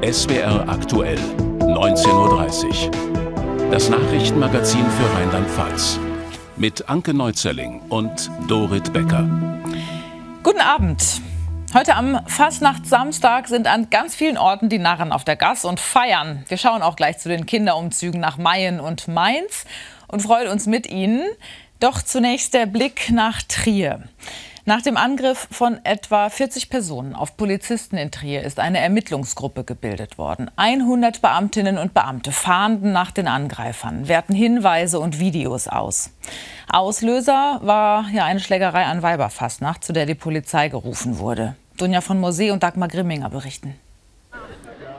SWR aktuell, 19.30 Uhr. Das Nachrichtenmagazin für Rheinland-Pfalz. Mit Anke Neuzelling und Dorit Becker. Guten Abend. Heute am Fastnachtssamstag sind an ganz vielen Orten die Narren auf der Gas und feiern. Wir schauen auch gleich zu den Kinderumzügen nach Mayen und Mainz und freuen uns mit Ihnen. Doch zunächst der Blick nach Trier. Nach dem Angriff von etwa 40 Personen auf Polizisten in Trier ist eine Ermittlungsgruppe gebildet worden. 100 Beamtinnen und Beamte fahnden nach den Angreifern, werten Hinweise und Videos aus. Auslöser war ja eine Schlägerei an Weiberfastnacht, zu der die Polizei gerufen wurde. Dunja von Mosee und Dagmar Grimminger berichten.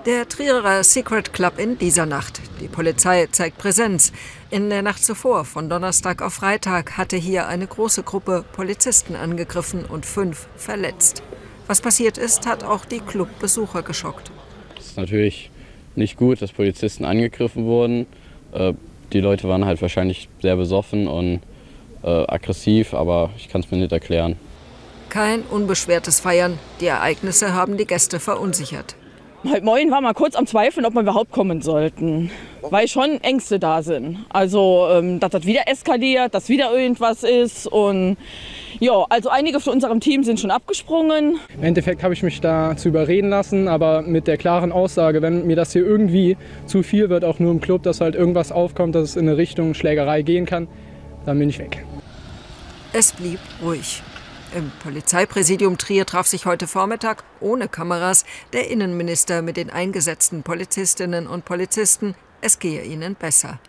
Der Trierer Secret Club in dieser Nacht. Die Polizei zeigt Präsenz. In der Nacht zuvor, von Donnerstag auf Freitag, hatte hier eine große Gruppe Polizisten angegriffen und fünf verletzt. Was passiert ist, hat auch die Clubbesucher geschockt. Es ist natürlich nicht gut, dass Polizisten angegriffen wurden. Äh, die Leute waren halt wahrscheinlich sehr besoffen und äh, aggressiv, aber ich kann es mir nicht erklären. Kein unbeschwertes Feiern. Die Ereignisse haben die Gäste verunsichert. Heute Morgen war mal kurz am Zweifeln, ob wir überhaupt kommen sollten, weil schon Ängste da sind. Also, ähm, dass das wieder eskaliert, dass wieder irgendwas ist und ja, also einige von unserem Team sind schon abgesprungen. Im Endeffekt habe ich mich dazu überreden lassen, aber mit der klaren Aussage, wenn mir das hier irgendwie zu viel wird, auch nur im Club, dass halt irgendwas aufkommt, dass es in eine Richtung Schlägerei gehen kann, dann bin ich weg. Es blieb ruhig. Im Polizeipräsidium Trier traf sich heute Vormittag ohne Kameras der Innenminister mit den eingesetzten Polizistinnen und Polizisten. Es gehe ihnen besser.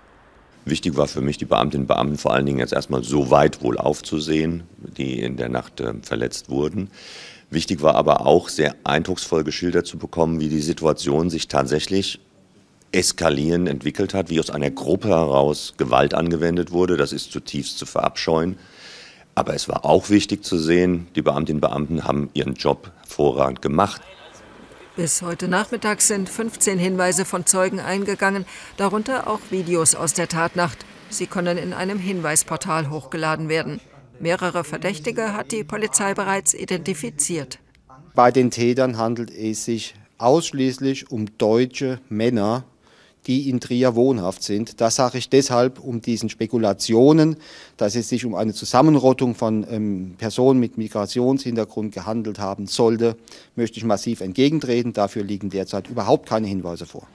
Wichtig war für mich, die Beamtinnen und Beamten vor allen Dingen jetzt erstmal so weit wohl aufzusehen, die in der Nacht äh, verletzt wurden. Wichtig war aber auch, sehr eindrucksvoll geschildert zu bekommen, wie die Situation sich tatsächlich eskalieren entwickelt hat, wie aus einer Gruppe heraus Gewalt angewendet wurde. Das ist zutiefst zu verabscheuen. Aber es war auch wichtig zu sehen, die Beamtinnen und Beamten haben ihren Job hervorragend gemacht. Bis heute Nachmittag sind 15 Hinweise von Zeugen eingegangen, darunter auch Videos aus der Tatnacht. Sie können in einem Hinweisportal hochgeladen werden. Mehrere Verdächtige hat die Polizei bereits identifiziert. Bei den Tätern handelt es sich ausschließlich um deutsche Männer, die in Trier wohnhaft sind. Das sage ich deshalb, um diesen Spekulationen, dass es sich um eine Zusammenrottung von ähm, Personen mit Migrationshintergrund gehandelt haben sollte, möchte ich massiv entgegentreten. Dafür liegen derzeit überhaupt keine Hinweise vor.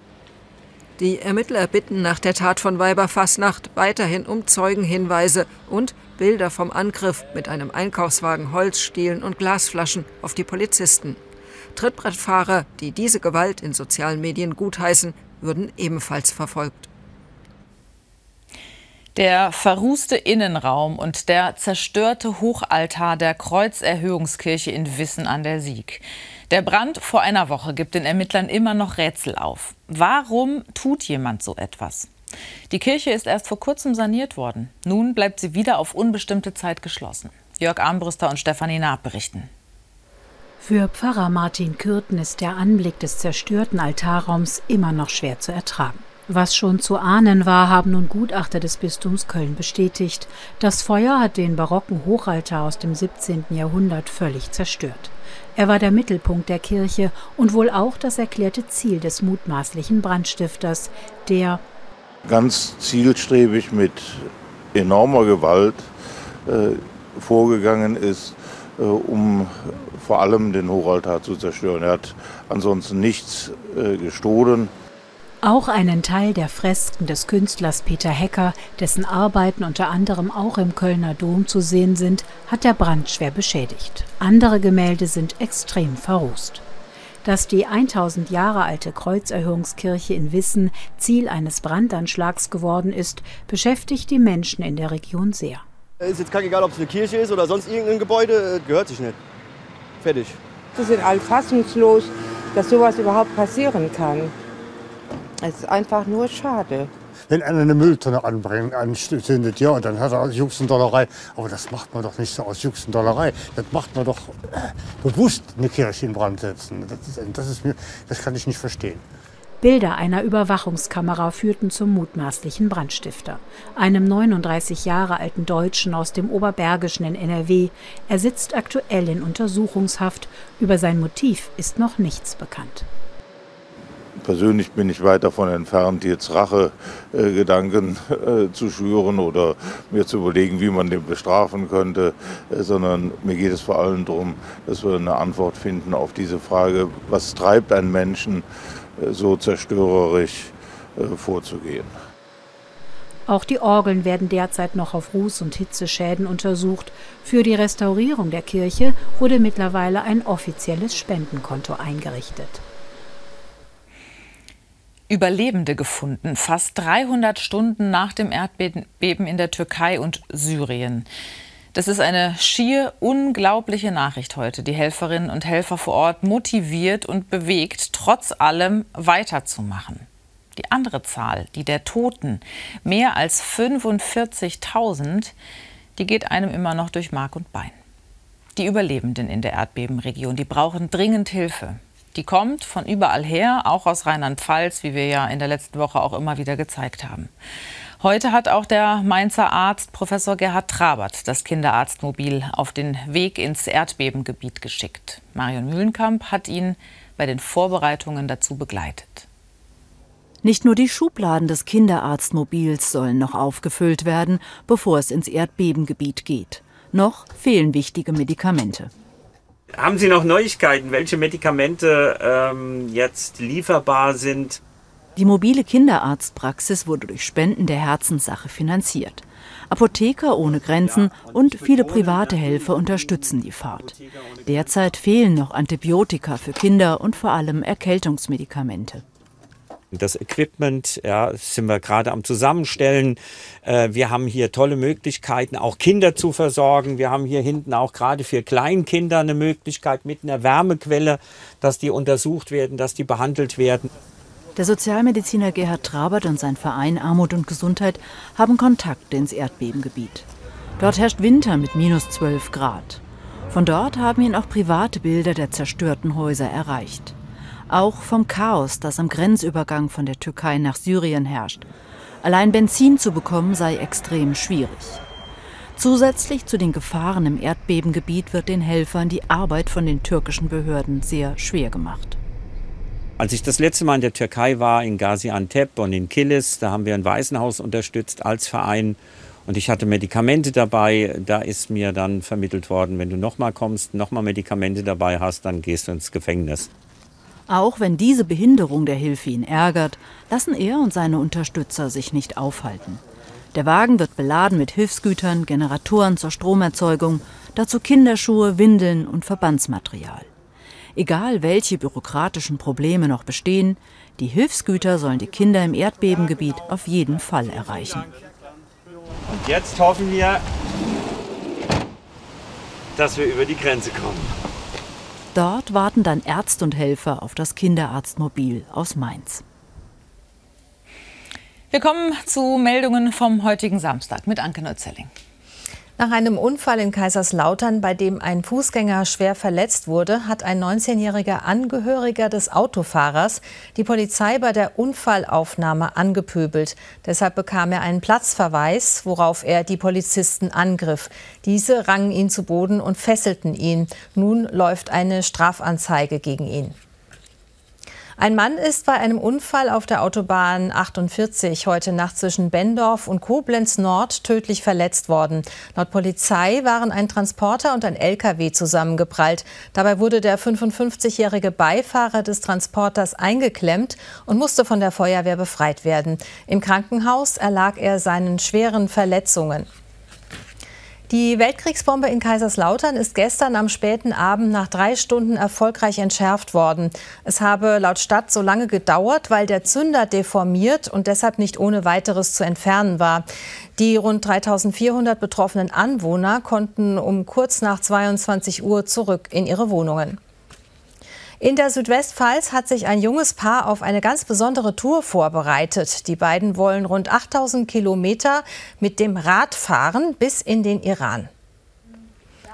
Die Ermittler bitten nach der Tat von Weiberfassnacht weiterhin um Zeugenhinweise und Bilder vom Angriff mit einem Einkaufswagen, Holzstielen und Glasflaschen auf die Polizisten. Trittbrettfahrer, die diese Gewalt in sozialen Medien gutheißen, würden ebenfalls verfolgt. Der verrußte Innenraum und der zerstörte Hochaltar der Kreuzerhöhungskirche in Wissen an der Sieg. Der Brand vor einer Woche gibt den Ermittlern immer noch Rätsel auf. Warum tut jemand so etwas? Die Kirche ist erst vor kurzem saniert worden. Nun bleibt sie wieder auf unbestimmte Zeit geschlossen. Jörg Armbrüster und Stefanie Naab berichten. Für Pfarrer Martin Kürten ist der Anblick des zerstörten Altarraums immer noch schwer zu ertragen. Was schon zu ahnen war, haben nun Gutachter des Bistums Köln bestätigt. Das Feuer hat den barocken Hochaltar aus dem 17. Jahrhundert völlig zerstört. Er war der Mittelpunkt der Kirche und wohl auch das erklärte Ziel des mutmaßlichen Brandstifters, der ganz zielstrebig mit enormer Gewalt äh, vorgegangen ist, äh, um vor allem den Hochaltar zu zerstören. Er hat ansonsten nichts äh, gestohlen. Auch einen Teil der Fresken des Künstlers Peter Hecker, dessen Arbeiten unter anderem auch im Kölner Dom zu sehen sind, hat der Brand schwer beschädigt. Andere Gemälde sind extrem verrußt. Dass die 1000 Jahre alte Kreuzerhöhungskirche in Wissen Ziel eines Brandanschlags geworden ist, beschäftigt die Menschen in der Region sehr. Es ist jetzt egal, ob es eine Kirche ist oder sonst irgendein Gebäude, gehört sich nicht. Fertig. Wir sind alle fassungslos, dass sowas überhaupt passieren kann. Es ist einfach nur schade. Wenn einer eine Mülltonne anbringt, anzündet, ja, dann hat er aus Juxendollerei. Aber das macht man doch nicht so aus Juxendollerei. Das macht man doch äh, bewusst eine Kirche in Brand setzen. Das, ist, das, ist mir, das kann ich nicht verstehen. Bilder einer Überwachungskamera führten zum mutmaßlichen Brandstifter, einem 39 Jahre alten Deutschen aus dem Oberbergischen in NRW. Er sitzt aktuell in Untersuchungshaft. Über sein Motiv ist noch nichts bekannt. Persönlich bin ich weit davon entfernt, jetzt Rachegedanken äh, zu schüren oder mir zu überlegen, wie man den bestrafen könnte, äh, sondern mir geht es vor allem darum, dass wir eine Antwort finden auf diese Frage, was treibt einen Menschen äh, so zerstörerisch äh, vorzugehen. Auch die Orgeln werden derzeit noch auf Ruß- und Hitzeschäden untersucht. Für die Restaurierung der Kirche wurde mittlerweile ein offizielles Spendenkonto eingerichtet. Überlebende gefunden, fast 300 Stunden nach dem Erdbeben in der Türkei und Syrien. Das ist eine schier unglaubliche Nachricht heute. Die Helferinnen und Helfer vor Ort motiviert und bewegt, trotz allem weiterzumachen. Die andere Zahl, die der Toten, mehr als 45.000, die geht einem immer noch durch Mark und Bein. Die Überlebenden in der Erdbebenregion, die brauchen dringend Hilfe. Die kommt von überall her, auch aus Rheinland-Pfalz, wie wir ja in der letzten Woche auch immer wieder gezeigt haben. Heute hat auch der Mainzer Arzt Professor Gerhard Trabert das Kinderarztmobil auf den Weg ins Erdbebengebiet geschickt. Marion Mühlenkamp hat ihn bei den Vorbereitungen dazu begleitet. Nicht nur die Schubladen des Kinderarztmobils sollen noch aufgefüllt werden, bevor es ins Erdbebengebiet geht. Noch fehlen wichtige Medikamente. Haben Sie noch Neuigkeiten, welche Medikamente ähm, jetzt lieferbar sind? Die mobile Kinderarztpraxis wurde durch Spenden der Herzenssache finanziert. Apotheker ohne Grenzen und viele private Helfer unterstützen die Fahrt. Derzeit fehlen noch Antibiotika für Kinder und vor allem Erkältungsmedikamente. Das Equipment ja, sind wir gerade am Zusammenstellen. Äh, wir haben hier tolle Möglichkeiten, auch Kinder zu versorgen. Wir haben hier hinten auch gerade für Kleinkinder eine Möglichkeit mit einer Wärmequelle, dass die untersucht werden, dass die behandelt werden. Der Sozialmediziner Gerhard Trabert und sein Verein Armut und Gesundheit haben Kontakte ins Erdbebengebiet. Dort herrscht Winter mit minus 12 Grad. Von dort haben ihn auch private Bilder der zerstörten Häuser erreicht. Auch vom Chaos, das am Grenzübergang von der Türkei nach Syrien herrscht. Allein Benzin zu bekommen sei extrem schwierig. Zusätzlich zu den Gefahren im Erdbebengebiet wird den Helfern die Arbeit von den türkischen Behörden sehr schwer gemacht. Als ich das letzte Mal in der Türkei war, in Gaziantep und in Kilis, da haben wir ein Waisenhaus unterstützt als Verein und ich hatte Medikamente dabei. Da ist mir dann vermittelt worden, wenn du nochmal kommst, nochmal Medikamente dabei hast, dann gehst du ins Gefängnis. Auch wenn diese Behinderung der Hilfe ihn ärgert, lassen er und seine Unterstützer sich nicht aufhalten. Der Wagen wird beladen mit Hilfsgütern, Generatoren zur Stromerzeugung, dazu Kinderschuhe, Windeln und Verbandsmaterial. Egal welche bürokratischen Probleme noch bestehen, die Hilfsgüter sollen die Kinder im Erdbebengebiet auf jeden Fall erreichen. Und jetzt hoffen wir, dass wir über die Grenze kommen. Dort warten dann Ärzte und Helfer auf das Kinderarztmobil aus Mainz. Wir kommen zu Meldungen vom heutigen Samstag mit Anke Neuzelling. Nach einem Unfall in Kaiserslautern, bei dem ein Fußgänger schwer verletzt wurde, hat ein 19-jähriger Angehöriger des Autofahrers die Polizei bei der Unfallaufnahme angepöbelt. Deshalb bekam er einen Platzverweis, worauf er die Polizisten angriff. Diese rangen ihn zu Boden und fesselten ihn. Nun läuft eine Strafanzeige gegen ihn. Ein Mann ist bei einem Unfall auf der Autobahn 48 heute Nacht zwischen Bendorf und Koblenz Nord tödlich verletzt worden. Laut Polizei waren ein Transporter und ein LKW zusammengeprallt. Dabei wurde der 55-jährige Beifahrer des Transporters eingeklemmt und musste von der Feuerwehr befreit werden. Im Krankenhaus erlag er seinen schweren Verletzungen. Die Weltkriegsbombe in Kaiserslautern ist gestern am späten Abend nach drei Stunden erfolgreich entschärft worden. Es habe laut Stadt so lange gedauert, weil der Zünder deformiert und deshalb nicht ohne weiteres zu entfernen war. Die rund 3400 betroffenen Anwohner konnten um kurz nach 22 Uhr zurück in ihre Wohnungen. In der Südwestpfalz hat sich ein junges Paar auf eine ganz besondere Tour vorbereitet. Die beiden wollen rund 8000 Kilometer mit dem Rad fahren bis in den Iran.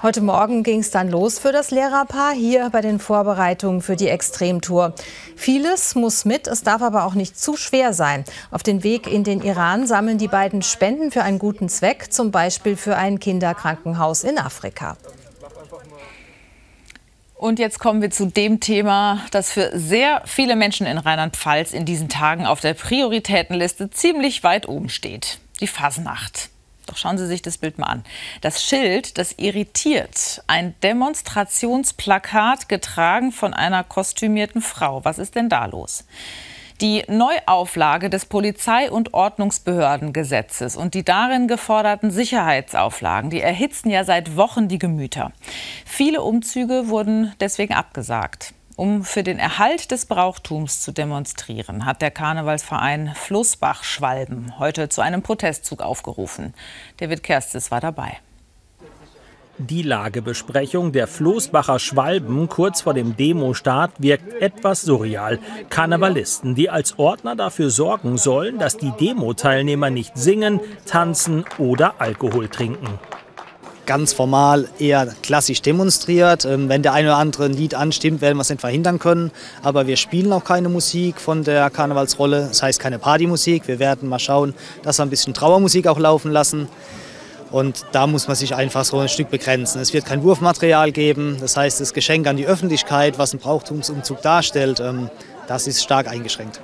Heute Morgen ging es dann los für das Lehrerpaar hier bei den Vorbereitungen für die Extremtour. Vieles muss mit, es darf aber auch nicht zu schwer sein. Auf den Weg in den Iran sammeln die beiden Spenden für einen guten Zweck, zum Beispiel für ein Kinderkrankenhaus in Afrika. Und jetzt kommen wir zu dem Thema, das für sehr viele Menschen in Rheinland-Pfalz in diesen Tagen auf der Prioritätenliste ziemlich weit oben steht. Die Fasnacht. Doch schauen Sie sich das Bild mal an. Das Schild, das irritiert. Ein Demonstrationsplakat getragen von einer kostümierten Frau. Was ist denn da los? Die Neuauflage des Polizei- und Ordnungsbehördengesetzes und die darin geforderten Sicherheitsauflagen, die erhitzen ja seit Wochen die Gemüter. Viele Umzüge wurden deswegen abgesagt. Um für den Erhalt des Brauchtums zu demonstrieren, hat der Karnevalsverein Flussbach-Schwalben heute zu einem Protestzug aufgerufen. David Kerstes war dabei. Die Lagebesprechung der Floßbacher Schwalben kurz vor dem Demostart wirkt etwas surreal. Karnevalisten, die als Ordner dafür sorgen sollen, dass die Demo-Teilnehmer nicht singen, tanzen oder Alkohol trinken ganz formal eher klassisch demonstriert. Ähm, wenn der eine oder andere ein Lied anstimmt, werden wir es nicht verhindern können. Aber wir spielen auch keine Musik von der Karnevalsrolle, das heißt keine Partymusik. Wir werden mal schauen, dass wir ein bisschen Trauermusik auch laufen lassen. Und da muss man sich einfach so ein Stück begrenzen. Es wird kein Wurfmaterial geben, das heißt das Geschenk an die Öffentlichkeit, was ein Brauchtumsumzug darstellt, ähm, das ist stark eingeschränkt.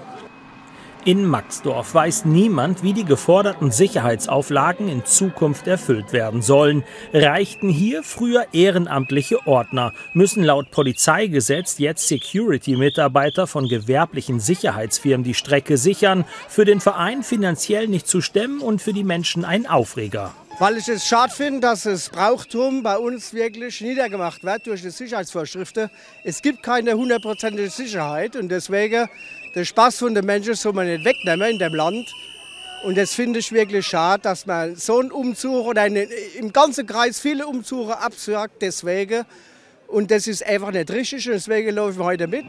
In Maxdorf weiß niemand, wie die geforderten Sicherheitsauflagen in Zukunft erfüllt werden sollen. Reichten hier früher ehrenamtliche Ordner, müssen laut Polizeigesetz jetzt Security-Mitarbeiter von gewerblichen Sicherheitsfirmen die Strecke sichern. Für den Verein finanziell nicht zu stemmen und für die Menschen ein Aufreger weil ich es schade finde, dass das Brauchtum bei uns wirklich niedergemacht wird durch die Sicherheitsvorschriften. Es gibt keine hundertprozentige Sicherheit und deswegen den Spaß von den Menschen soll man nicht wegnehmen in dem Land. Und das finde ich wirklich schade, dass man so einen Umzug oder eine, im ganzen Kreis viele Umzüge absagt deswegen. Und das ist einfach nicht richtig und deswegen laufen wir heute mit.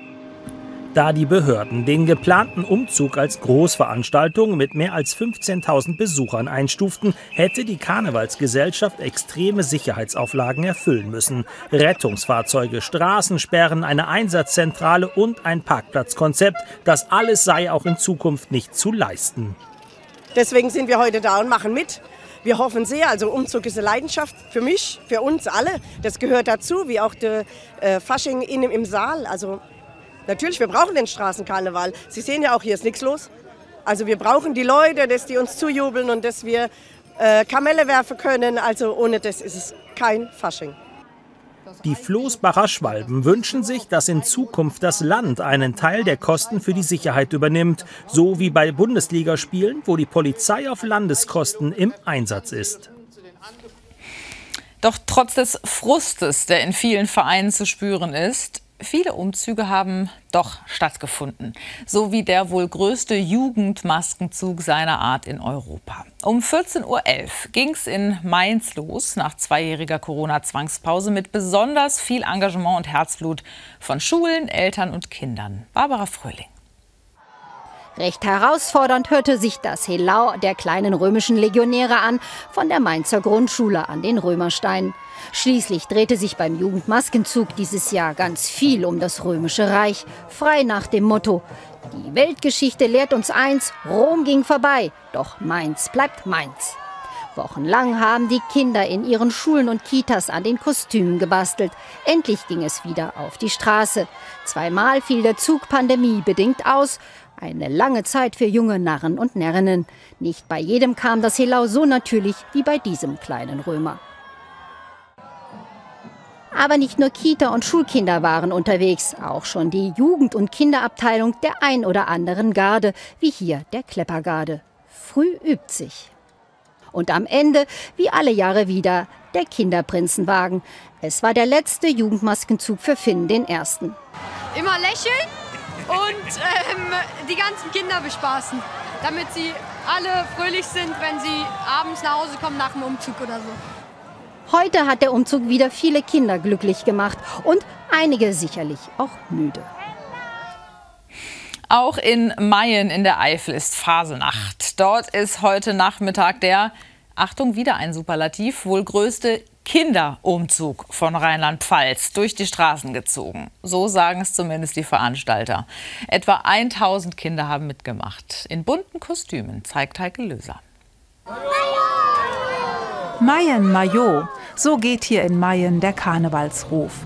Da die Behörden den geplanten Umzug als Großveranstaltung mit mehr als 15.000 Besuchern einstuften, hätte die Karnevalsgesellschaft extreme Sicherheitsauflagen erfüllen müssen. Rettungsfahrzeuge, Straßensperren, eine Einsatzzentrale und ein Parkplatzkonzept. Das alles sei auch in Zukunft nicht zu leisten. Deswegen sind wir heute da und machen mit. Wir hoffen sehr, also Umzug ist eine Leidenschaft für mich, für uns alle. Das gehört dazu, wie auch der äh, Fasching innen im Saal. Also Natürlich, wir brauchen den Straßenkarneval. Sie sehen ja auch, hier ist nichts los. Also wir brauchen die Leute, dass die uns zujubeln und dass wir äh, Kamelle werfen können. Also ohne das ist es kein Fasching. Die Floßbacher Schwalben wünschen sich, dass in Zukunft das Land einen Teil der Kosten für die Sicherheit übernimmt, so wie bei Bundesligaspielen, wo die Polizei auf Landeskosten im Einsatz ist. Doch trotz des Frustes, der in vielen Vereinen zu spüren ist, Viele Umzüge haben doch stattgefunden, so wie der wohl größte Jugendmaskenzug seiner Art in Europa. Um 14.11 Uhr ging es in Mainz los, nach zweijähriger Corona-Zwangspause mit besonders viel Engagement und Herzblut von Schulen, Eltern und Kindern. Barbara Fröhling. Recht herausfordernd hörte sich das Helau der kleinen römischen Legionäre an, von der Mainzer Grundschule an den Römerstein. Schließlich drehte sich beim Jugendmaskenzug dieses Jahr ganz viel um das römische Reich, frei nach dem Motto, die Weltgeschichte lehrt uns eins, Rom ging vorbei, doch Mainz bleibt Mainz. Wochenlang haben die Kinder in ihren Schulen und Kitas an den Kostümen gebastelt. Endlich ging es wieder auf die Straße. Zweimal fiel der Zug pandemiebedingt aus. Eine lange Zeit für junge Narren und Närrinnen. Nicht bei jedem kam das Helau so natürlich wie bei diesem kleinen Römer. Aber nicht nur Kita- und Schulkinder waren unterwegs, auch schon die Jugend- und Kinderabteilung der ein oder anderen Garde, wie hier der Kleppergarde. Früh übt sich. Und am Ende, wie alle Jahre wieder, der Kinderprinzenwagen. Es war der letzte Jugendmaskenzug für Finn den Ersten. Immer lächeln und ähm, die ganzen Kinder bespaßen, damit sie alle fröhlich sind, wenn sie abends nach Hause kommen nach dem Umzug oder so. Heute hat der Umzug wieder viele Kinder glücklich gemacht und einige sicherlich auch müde. Auch in Mayen in der Eifel ist Phasenacht. Dort ist heute Nachmittag der, Achtung, wieder ein Superlativ, wohl größte Kinderumzug von Rheinland-Pfalz durch die Straßen gezogen. So sagen es zumindest die Veranstalter. Etwa 1000 Kinder haben mitgemacht. In bunten Kostümen, zeigt Heike Löser. Mayen Mayo, so geht hier in Mayen der Karnevalsruf.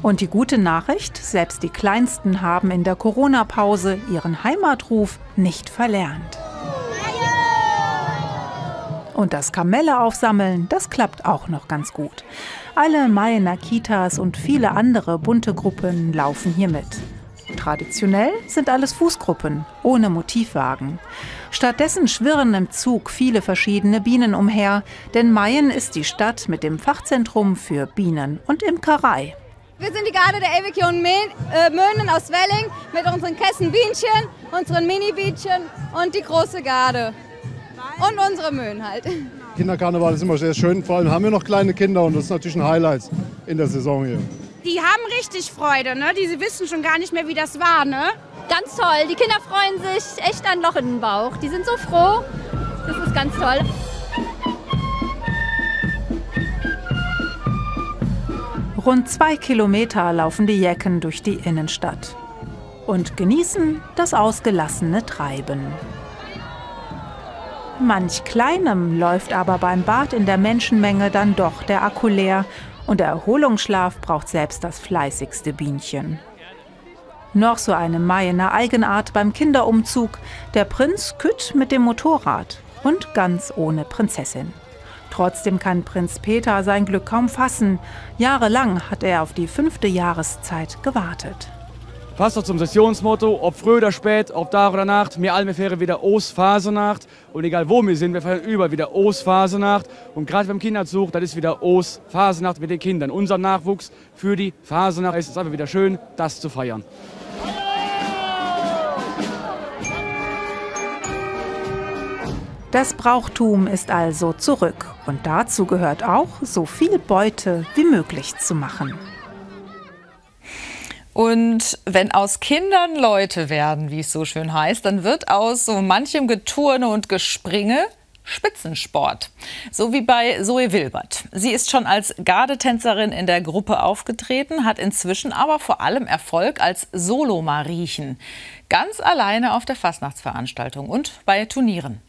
Und die gute Nachricht, selbst die Kleinsten haben in der Corona-Pause ihren Heimatruf nicht verlernt. Und das Kamelle aufsammeln, das klappt auch noch ganz gut. Alle Mayener Kitas und viele andere bunte Gruppen laufen hier mit. Traditionell sind alles Fußgruppen, ohne Motivwagen. Stattdessen schwirren im Zug viele verschiedene Bienen umher, denn Mayen ist die Stadt mit dem Fachzentrum für Bienen und Imkerei. Wir sind die Garde der Ewigjon äh, Möhnen aus Welling mit unseren Kessenbienchen, unseren Mini-Bienchen und die große Garde. Und unsere Möhnen halt. Kinderkarneval ist immer sehr schön. Vor allem haben wir noch kleine Kinder und das ist natürlich ein Highlight in der Saison hier. Die haben richtig Freude, ne? Die wissen schon gar nicht mehr, wie das war, ne? Ganz toll. Die Kinder freuen sich echt ein Loch in den Bauch. Die sind so froh. Das ist ganz toll. Rund zwei Kilometer laufen die Jecken durch die Innenstadt und genießen das ausgelassene Treiben. Manch Kleinem läuft aber beim Bad in der Menschenmenge dann doch der Akku leer und der Erholungsschlaf braucht selbst das fleißigste Bienchen. Noch so eine Mayener Eigenart beim Kinderumzug, der Prinz kütt mit dem Motorrad und ganz ohne Prinzessin. Trotzdem kann Prinz Peter sein Glück kaum fassen. Jahrelang hat er auf die fünfte Jahreszeit gewartet. Passt doch zum Sessionsmotto, ob früh oder spät, ob Tag oder Nacht, mir alle fähre wieder Os-Phasenacht. Und egal wo wir sind, wir feiern über wieder Os-Phasenacht. Und gerade beim Kinderzug, das ist wieder Os-Phasenacht mit den Kindern. Unser Nachwuchs für die Phasenacht ist es einfach wieder schön, das zu feiern. Das Brauchtum ist also zurück und dazu gehört auch, so viel Beute wie möglich zu machen. Und wenn aus Kindern Leute werden, wie es so schön heißt, dann wird aus so manchem Geturne und Gespringe Spitzensport. So wie bei Zoe Wilbert. Sie ist schon als Gardetänzerin in der Gruppe aufgetreten, hat inzwischen aber vor allem Erfolg als Solo-Mariechen. Ganz alleine auf der Fastnachtsveranstaltung und bei Turnieren.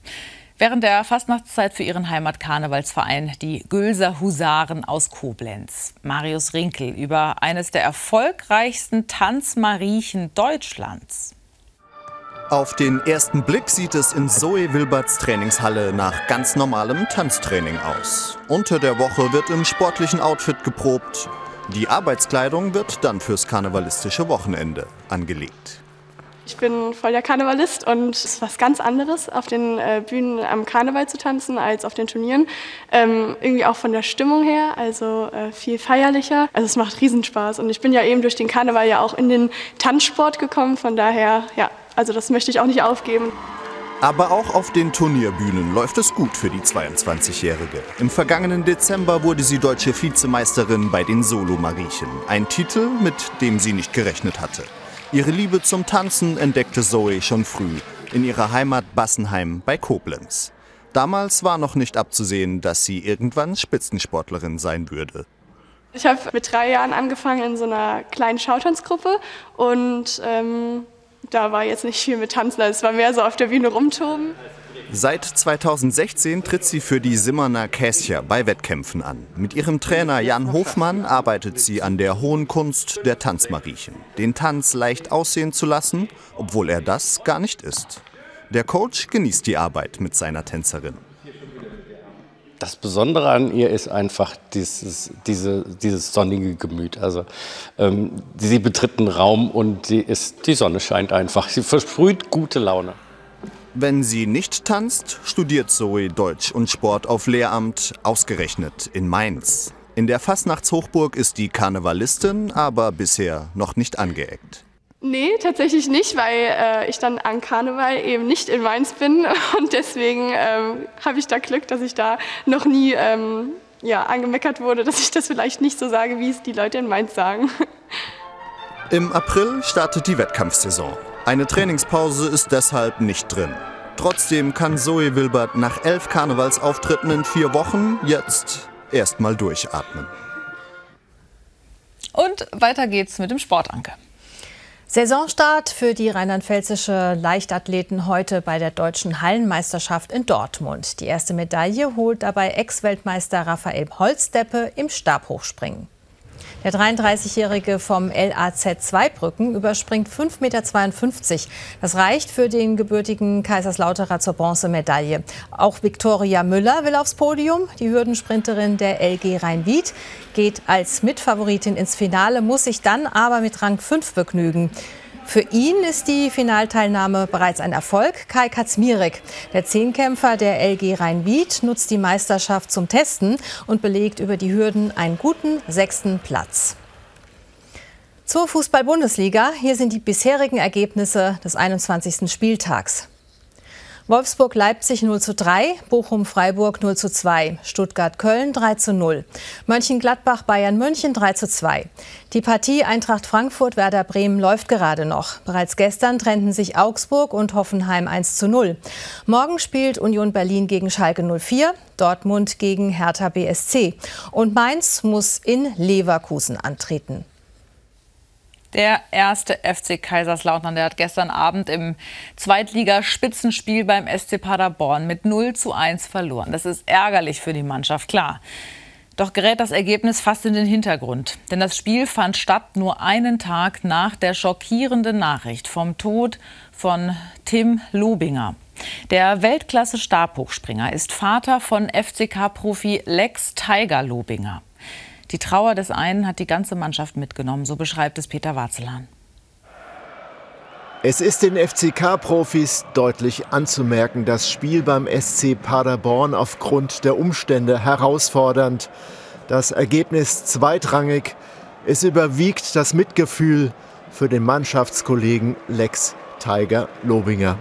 Während der Fastnachtszeit für ihren Heimatkarnevalsverein die Gülser Husaren aus Koblenz. Marius Rinkel über eines der erfolgreichsten Tanzmariechen Deutschlands. Auf den ersten Blick sieht es in Zoe Wilberts Trainingshalle nach ganz normalem Tanztraining aus. Unter der Woche wird im sportlichen Outfit geprobt. Die Arbeitskleidung wird dann fürs karnevalistische Wochenende angelegt. Ich bin voll der Karnevalist und es ist was ganz anderes, auf den äh, Bühnen am Karneval zu tanzen als auf den Turnieren. Ähm, irgendwie auch von der Stimmung her, also äh, viel feierlicher. Also es macht Riesenspaß und ich bin ja eben durch den Karneval ja auch in den Tanzsport gekommen, von daher, ja, also das möchte ich auch nicht aufgeben. Aber auch auf den Turnierbühnen läuft es gut für die 22-Jährige. Im vergangenen Dezember wurde sie deutsche Vizemeisterin bei den Solo-Mariechen. Ein Titel, mit dem sie nicht gerechnet hatte. Ihre Liebe zum Tanzen entdeckte Zoe schon früh in ihrer Heimat Bassenheim bei Koblenz. Damals war noch nicht abzusehen, dass sie irgendwann Spitzensportlerin sein würde. Ich habe mit drei Jahren angefangen in so einer kleinen Schautanzgruppe und ähm, da war jetzt nicht viel mit Tanzen, also es war mehr so auf der Bühne rumtoben. Seit 2016 tritt sie für die Simmerner Käscher bei Wettkämpfen an. Mit ihrem Trainer Jan Hofmann arbeitet sie an der hohen Kunst der Tanzmariechen. Den Tanz leicht aussehen zu lassen, obwohl er das gar nicht ist. Der Coach genießt die Arbeit mit seiner Tänzerin. Das Besondere an ihr ist einfach dieses, diese, dieses sonnige Gemüt. Also ähm, sie betritt einen Raum und sie ist, die Sonne scheint einfach. Sie versprüht gute Laune. Wenn sie nicht tanzt, studiert Zoe Deutsch und Sport auf Lehramt, ausgerechnet in Mainz. In der Fastnachtshochburg ist die Karnevalistin aber bisher noch nicht angeeckt. Nee, tatsächlich nicht, weil äh, ich dann an Karneval eben nicht in Mainz bin und deswegen ähm, habe ich da Glück, dass ich da noch nie ähm, ja, angemeckert wurde, dass ich das vielleicht nicht so sage, wie es die Leute in Mainz sagen. Im April startet die Wettkampfsaison. Eine Trainingspause ist deshalb nicht drin. Trotzdem kann Zoe Wilbert nach elf Karnevalsauftritten in vier Wochen jetzt erstmal durchatmen. Und weiter geht's mit dem Sportanke. Saisonstart für die rheinland-pfälzische Leichtathleten heute bei der deutschen Hallenmeisterschaft in Dortmund. Die erste Medaille holt dabei Ex-Weltmeister Raphael Holzdeppe im Stabhochspringen. Der 33-Jährige vom LAZ Zweibrücken überspringt 5,52 Meter. Das reicht für den gebürtigen Kaiserslauterer zur Bronzemedaille. Auch Viktoria Müller will aufs Podium. Die Hürdensprinterin der LG Rhein-Wied geht als Mitfavoritin ins Finale, muss sich dann aber mit Rang 5 begnügen. Für ihn ist die Finalteilnahme bereits ein Erfolg. Kai Katzmirek, der Zehnkämpfer der LG Rhein-Wied, nutzt die Meisterschaft zum Testen und belegt über die Hürden einen guten sechsten Platz. Zur Fußball-Bundesliga. Hier sind die bisherigen Ergebnisse des 21. Spieltags. Wolfsburg-Leipzig 0 zu 3, Bochum-Freiburg 0 zu 2, Stuttgart-Köln 3 zu 0, Mönchengladbach-Bayern München 3 zu 2. Die Partie Eintracht Frankfurt-Werder Bremen läuft gerade noch. Bereits gestern trennten sich Augsburg und Hoffenheim 1 zu 0. Morgen spielt Union Berlin gegen Schalke 04, Dortmund gegen Hertha BSC. Und Mainz muss in Leverkusen antreten. Der erste FC Kaiserslautern, der hat gestern Abend im Zweitligaspitzenspiel beim SC Paderborn mit 0 zu 1 verloren. Das ist ärgerlich für die Mannschaft, klar. Doch gerät das Ergebnis fast in den Hintergrund. Denn das Spiel fand statt nur einen Tag nach der schockierenden Nachricht vom Tod von Tim Lobinger. Der Weltklasse-Stabhochspringer ist Vater von FCK-Profi Lex Tiger Lobinger. Die Trauer des einen hat die ganze Mannschaft mitgenommen, so beschreibt es Peter Warzelan. Es ist den FCK-Profis deutlich anzumerken, das Spiel beim SC Paderborn aufgrund der Umstände herausfordernd. Das Ergebnis zweitrangig. Es überwiegt das Mitgefühl für den Mannschaftskollegen Lex Tiger Lobinger.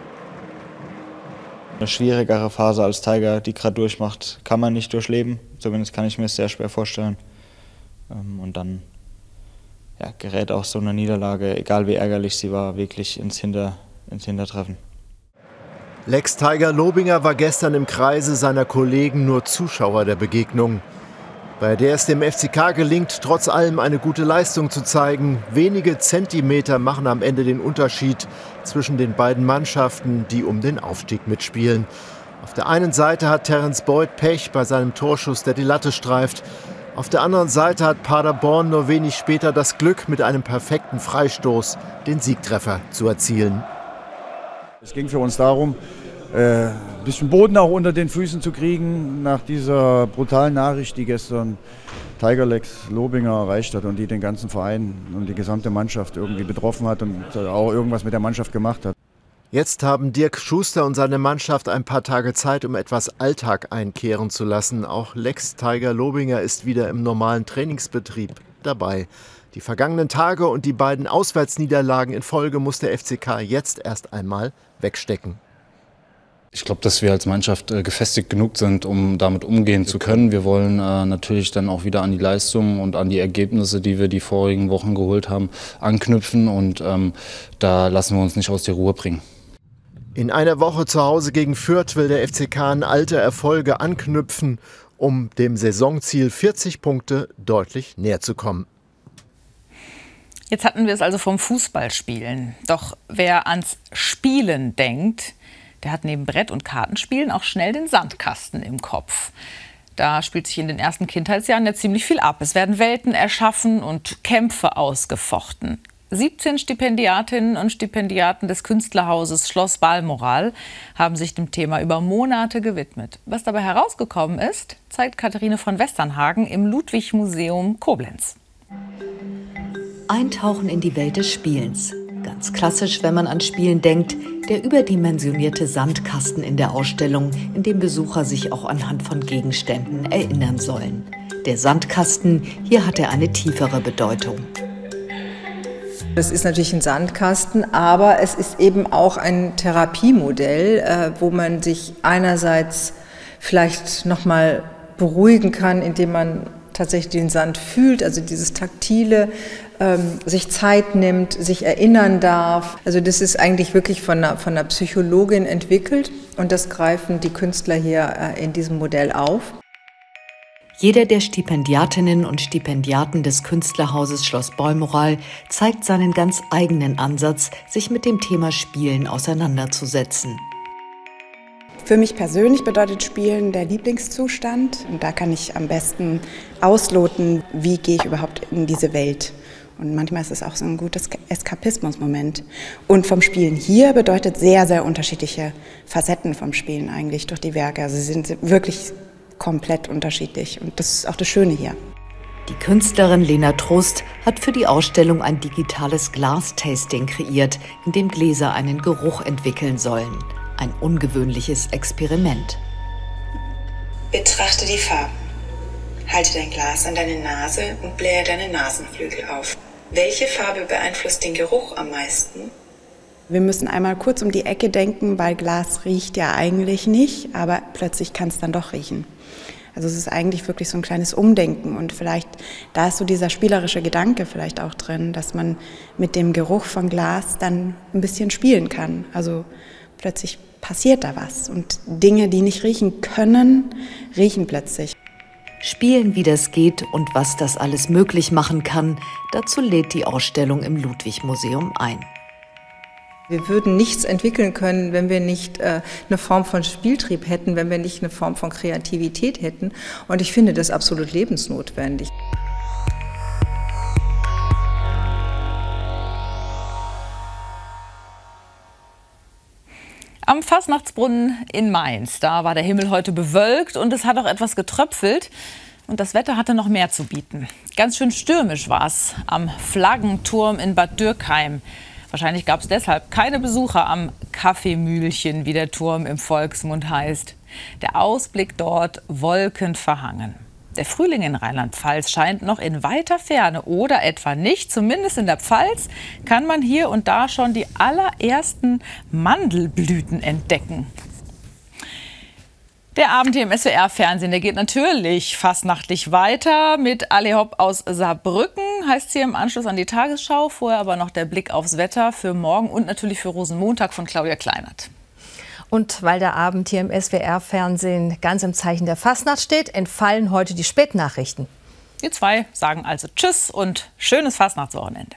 Eine schwierigere Phase als Tiger, die gerade durchmacht, kann man nicht durchleben. Zumindest kann ich mir es sehr schwer vorstellen. Ähm, und dann ja, gerät auch so eine Niederlage, egal wie ärgerlich sie war, wirklich ins, Hinter, ins Hintertreffen. Lex Tiger Lobinger war gestern im Kreise seiner Kollegen nur Zuschauer der Begegnung, bei der es dem FCK gelingt, trotz allem eine gute Leistung zu zeigen. Wenige Zentimeter machen am Ende den Unterschied zwischen den beiden Mannschaften, die um den Aufstieg mitspielen. Auf der einen Seite hat Terence Boyd Pech bei seinem Torschuss, der die Latte streift. Auf der anderen Seite hat Paderborn nur wenig später das Glück, mit einem perfekten Freistoß den Siegtreffer zu erzielen. Es ging für uns darum, äh, ein bisschen Boden auch unter den Füßen zu kriegen nach dieser brutalen Nachricht, die gestern Tigerlex Lobinger erreicht hat und die den ganzen Verein und die gesamte Mannschaft irgendwie betroffen hat und auch irgendwas mit der Mannschaft gemacht hat. Jetzt haben Dirk Schuster und seine Mannschaft ein paar Tage Zeit, um etwas Alltag einkehren zu lassen. Auch Lex Tiger Lobinger ist wieder im normalen Trainingsbetrieb dabei. Die vergangenen Tage und die beiden Auswärtsniederlagen in Folge muss der FCK jetzt erst einmal wegstecken. Ich glaube, dass wir als Mannschaft äh, gefestigt genug sind, um damit umgehen zu können. Wir wollen äh, natürlich dann auch wieder an die Leistungen und an die Ergebnisse, die wir die vorigen Wochen geholt haben, anknüpfen. Und ähm, da lassen wir uns nicht aus der Ruhe bringen. In einer Woche zu Hause gegen Fürth will der FCK an alte Erfolge anknüpfen, um dem Saisonziel 40 Punkte deutlich näher zu kommen. Jetzt hatten wir es also vom Fußballspielen. Doch wer ans Spielen denkt, der hat neben Brett- und Kartenspielen auch schnell den Sandkasten im Kopf. Da spielt sich in den ersten Kindheitsjahren ja ziemlich viel ab. Es werden Welten erschaffen und Kämpfe ausgefochten. 17 Stipendiatinnen und Stipendiaten des Künstlerhauses Schloss Balmoral haben sich dem Thema über Monate gewidmet. Was dabei herausgekommen ist, zeigt Katharine von Westernhagen im Ludwig-Museum Koblenz. Eintauchen in die Welt des Spielens. Ganz klassisch, wenn man an Spielen denkt, der überdimensionierte Sandkasten in der Ausstellung, in dem Besucher sich auch anhand von Gegenständen erinnern sollen. Der Sandkasten, hier hat er eine tiefere Bedeutung. Das ist natürlich ein Sandkasten, aber es ist eben auch ein Therapiemodell, äh, wo man sich einerseits vielleicht nochmal beruhigen kann, indem man tatsächlich den Sand fühlt, also dieses taktile, ähm, sich Zeit nimmt, sich erinnern darf. Also das ist eigentlich wirklich von einer, von einer Psychologin entwickelt und das greifen die Künstler hier äh, in diesem Modell auf. Jeder der Stipendiatinnen und Stipendiaten des Künstlerhauses Schloss Bäumoral zeigt seinen ganz eigenen Ansatz, sich mit dem Thema Spielen auseinanderzusetzen. Für mich persönlich bedeutet Spielen der Lieblingszustand. Und da kann ich am besten ausloten, wie gehe ich überhaupt in diese Welt. Und manchmal ist es auch so ein gutes Eskapismusmoment. Und vom Spielen hier bedeutet sehr, sehr unterschiedliche Facetten vom Spielen eigentlich durch die Werke. Also sie sind wirklich komplett unterschiedlich. Und das ist auch das Schöne hier. Die Künstlerin Lena Trost hat für die Ausstellung ein digitales Glas-Tasting kreiert, in dem Gläser einen Geruch entwickeln sollen. Ein ungewöhnliches Experiment. Betrachte die Farben. Halte dein Glas an deine Nase und blähe deine Nasenflügel auf. Welche Farbe beeinflusst den Geruch am meisten? Wir müssen einmal kurz um die Ecke denken, weil Glas riecht ja eigentlich nicht, aber plötzlich kann es dann doch riechen. Also es ist eigentlich wirklich so ein kleines Umdenken und vielleicht, da ist so dieser spielerische Gedanke vielleicht auch drin, dass man mit dem Geruch von Glas dann ein bisschen spielen kann. Also plötzlich passiert da was und Dinge, die nicht riechen können, riechen plötzlich. Spielen, wie das geht und was das alles möglich machen kann, dazu lädt die Ausstellung im Ludwig-Museum ein. Wir würden nichts entwickeln können, wenn wir nicht äh, eine Form von Spieltrieb hätten, wenn wir nicht eine Form von Kreativität hätten. Und ich finde das absolut lebensnotwendig. Am Fastnachtsbrunnen in Mainz, da war der Himmel heute bewölkt und es hat auch etwas getröpfelt. Und das Wetter hatte noch mehr zu bieten. Ganz schön stürmisch war es am Flaggenturm in Bad Dürkheim. Wahrscheinlich gab es deshalb keine Besucher am Kaffeemühlchen, wie der Turm im Volksmund heißt. Der Ausblick dort wolkenverhangen. Der Frühling in Rheinland-Pfalz scheint noch in weiter Ferne oder etwa nicht. Zumindest in der Pfalz kann man hier und da schon die allerersten Mandelblüten entdecken. Der Abend hier im SWR-Fernsehen, der geht natürlich fastnachtlich weiter mit Ali Hopp aus Saarbrücken, heißt hier im Anschluss an die Tagesschau. Vorher aber noch der Blick aufs Wetter für morgen und natürlich für Rosenmontag von Claudia Kleinert. Und weil der Abend hier im SWR-Fernsehen ganz im Zeichen der Fastnacht steht, entfallen heute die Spätnachrichten. Wir zwei sagen also Tschüss und schönes Fastnachtswochenende.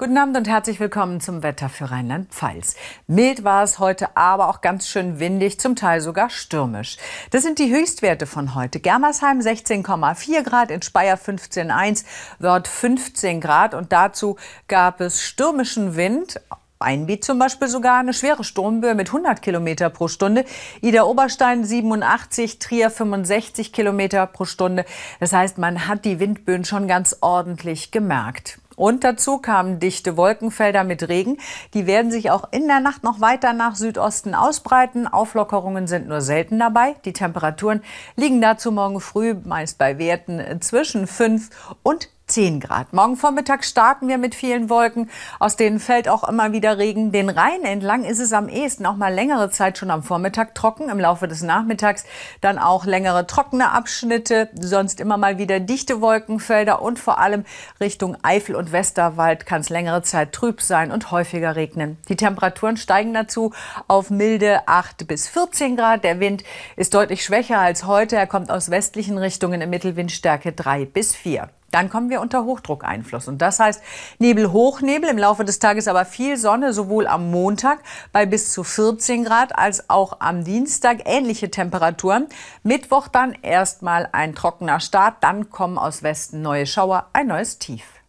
Guten Abend und herzlich willkommen zum Wetter für Rheinland-Pfalz. Mild war es heute, aber auch ganz schön windig, zum Teil sogar stürmisch. Das sind die Höchstwerte von heute. Germersheim 16,4 Grad, in Speyer 15,1, Wörth 15 Grad und dazu gab es stürmischen Wind, Einbiet zum Beispiel sogar eine schwere Sturmböe mit 100 Kilometer pro Stunde. Ida Oberstein 87, Trier 65 Kilometer pro Stunde. Das heißt, man hat die Windböen schon ganz ordentlich gemerkt. Und dazu kamen dichte Wolkenfelder mit Regen. Die werden sich auch in der Nacht noch weiter nach Südosten ausbreiten. Auflockerungen sind nur selten dabei. Die Temperaturen liegen dazu morgen früh meist bei Werten zwischen 5 und 10 Grad. Morgen Vormittag starten wir mit vielen Wolken, aus denen fällt auch immer wieder Regen. Den Rhein entlang ist es am ehesten auch mal längere Zeit schon am Vormittag trocken, im Laufe des Nachmittags dann auch längere trockene Abschnitte, sonst immer mal wieder dichte Wolkenfelder und vor allem Richtung Eifel und Westerwald kann es längere Zeit trüb sein und häufiger regnen. Die Temperaturen steigen dazu auf milde 8 bis 14 Grad. Der Wind ist deutlich schwächer als heute. Er kommt aus westlichen Richtungen im Mittelwindstärke 3 bis 4. Dann kommen wir unter Hochdruckeinfluss. Und das heißt Nebel, Hochnebel, im Laufe des Tages aber viel Sonne, sowohl am Montag bei bis zu 14 Grad als auch am Dienstag ähnliche Temperaturen. Mittwoch dann erstmal ein trockener Start, dann kommen aus Westen neue Schauer, ein neues Tief.